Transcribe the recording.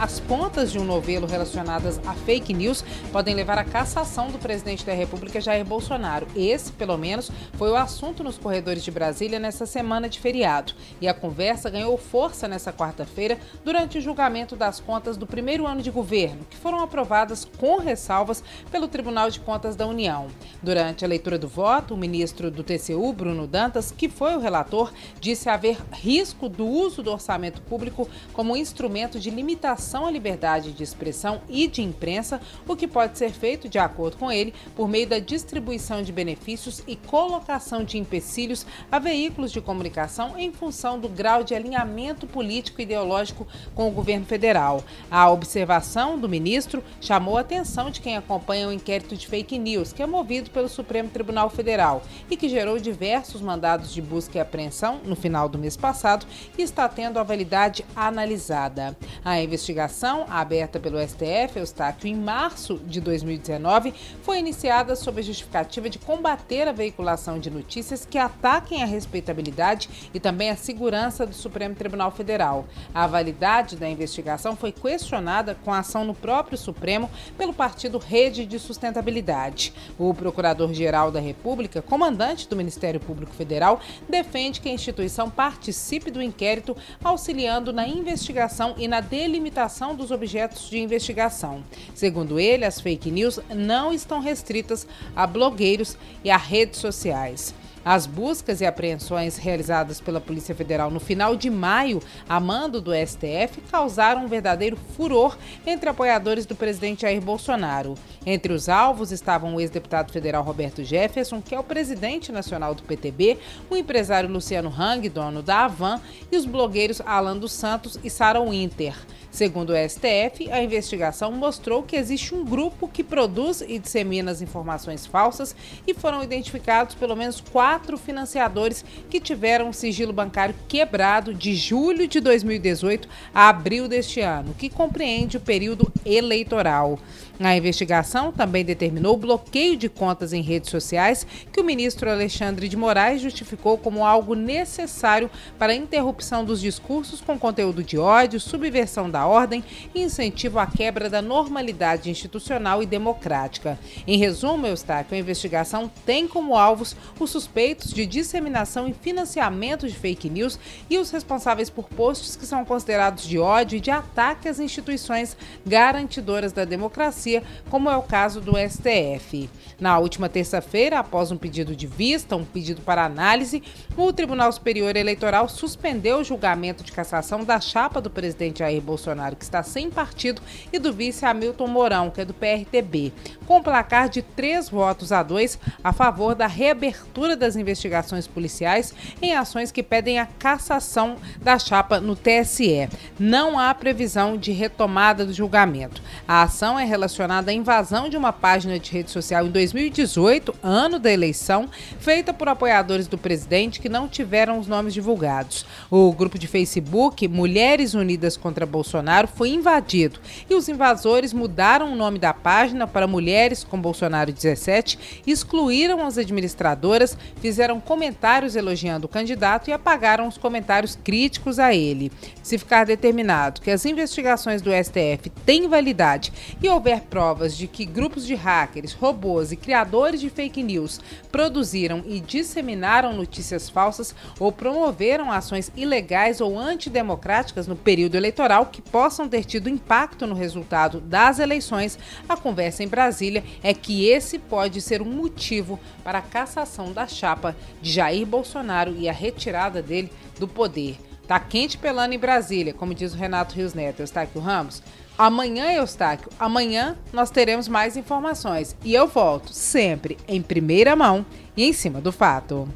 As pontas de um novelo relacionadas a fake news podem levar à cassação do presidente da República, Jair Bolsonaro. Esse, pelo menos, foi o assunto nos corredores de Brasília nessa semana de feriado. E a conversa ganhou força nessa quarta-feira durante o julgamento das contas do primeiro ano de governo, que foram aprovadas com ressalvas pelo Tribunal de Contas da União. Durante a leitura do voto, o ministro do TCU, Bruno Dantas, que foi o relator, disse haver risco do uso do orçamento público como instrumento de limitação limitação à liberdade de expressão e de imprensa, o que pode ser feito, de acordo com ele, por meio da distribuição de benefícios e colocação de empecilhos a veículos de comunicação em função do grau de alinhamento político e ideológico com o governo federal. A observação do ministro chamou a atenção de quem acompanha o inquérito de fake news, que é movido pelo Supremo Tribunal Federal e que gerou diversos mandados de busca e apreensão no final do mês passado e está tendo a validade analisada. A investigação investigação, aberta pelo STF, Eustáquio, em março de 2019, foi iniciada sob a justificativa de combater a veiculação de notícias que ataquem a respeitabilidade e também a segurança do Supremo Tribunal Federal. A validade da investigação foi questionada com ação no próprio Supremo pelo partido Rede de Sustentabilidade. O Procurador-Geral da República, comandante do Ministério Público Federal, defende que a instituição participe do inquérito, auxiliando na investigação e na delimitação dos objetos de investigação. Segundo ele, as fake news não estão restritas a blogueiros e a redes sociais. As buscas e apreensões realizadas pela Polícia Federal no final de maio, a mando do STF, causaram um verdadeiro furor entre apoiadores do presidente Jair Bolsonaro. Entre os alvos estavam o ex-deputado federal Roberto Jefferson, que é o presidente nacional do PTB, o empresário Luciano Hang, dono da Avan, e os blogueiros Alan dos Santos e Sarah Winter. Segundo o STF, a investigação mostrou que existe um grupo que produz e dissemina as informações falsas e foram identificados pelo menos quatro financiadores que tiveram o sigilo bancário quebrado de julho de 2018 a abril deste ano, que compreende o período eleitoral. A investigação também determinou o bloqueio de contas em redes sociais que o ministro Alexandre de Moraes justificou como algo necessário para a interrupção dos discursos com conteúdo de ódio, subversão da ordem e à quebra da normalidade institucional e democrática. Em resumo, Eustáquio, a investigação tem como alvos os suspeitos de disseminação e financiamento de fake news e os responsáveis por posts que são considerados de ódio e de ataque às instituições garantidoras da democracia, como é o caso do STF. Na última terça-feira, após um pedido de vista, um pedido para análise, o Tribunal Superior Eleitoral suspendeu o julgamento de cassação da chapa do presidente Jair Bolsonaro, que está sem partido, e do vice Hamilton Mourão, que é do PRTB, com placar de três votos a dois a favor da reabertura das investigações policiais em ações que pedem a cassação da chapa no TSE. Não há previsão de retomada do julgamento. A ação é relacionada à invasão de uma página de rede social em 2018, ano da eleição, feita por apoiadores do presidente que não tiveram os nomes divulgados. O grupo de Facebook Mulheres Unidas contra Bolsonaro foi invadido e os invasores mudaram o nome da página para Mulheres com Bolsonaro 17, excluíram as administradoras, fizeram comentários elogiando o candidato e apagaram os comentários críticos a ele. Se ficar determinado que as investigações do STF têm validade e houver provas de que grupos de hackers, robôs e criadores de fake news produziram e disseminaram notícias falsas ou promoveram ações ilegais ou antidemocráticas no período eleitoral que possam ter tido impacto no resultado das eleições, a conversa em Brasília é que esse pode ser um motivo para a cassação da chapa de Jair Bolsonaro e a retirada dele do poder. Tá quente pelando em Brasília, como diz o Renato Rios Neto. Eustáquio Ramos. Amanhã, Eustáquio, amanhã nós teremos mais informações. E eu volto sempre em primeira mão e em cima do fato.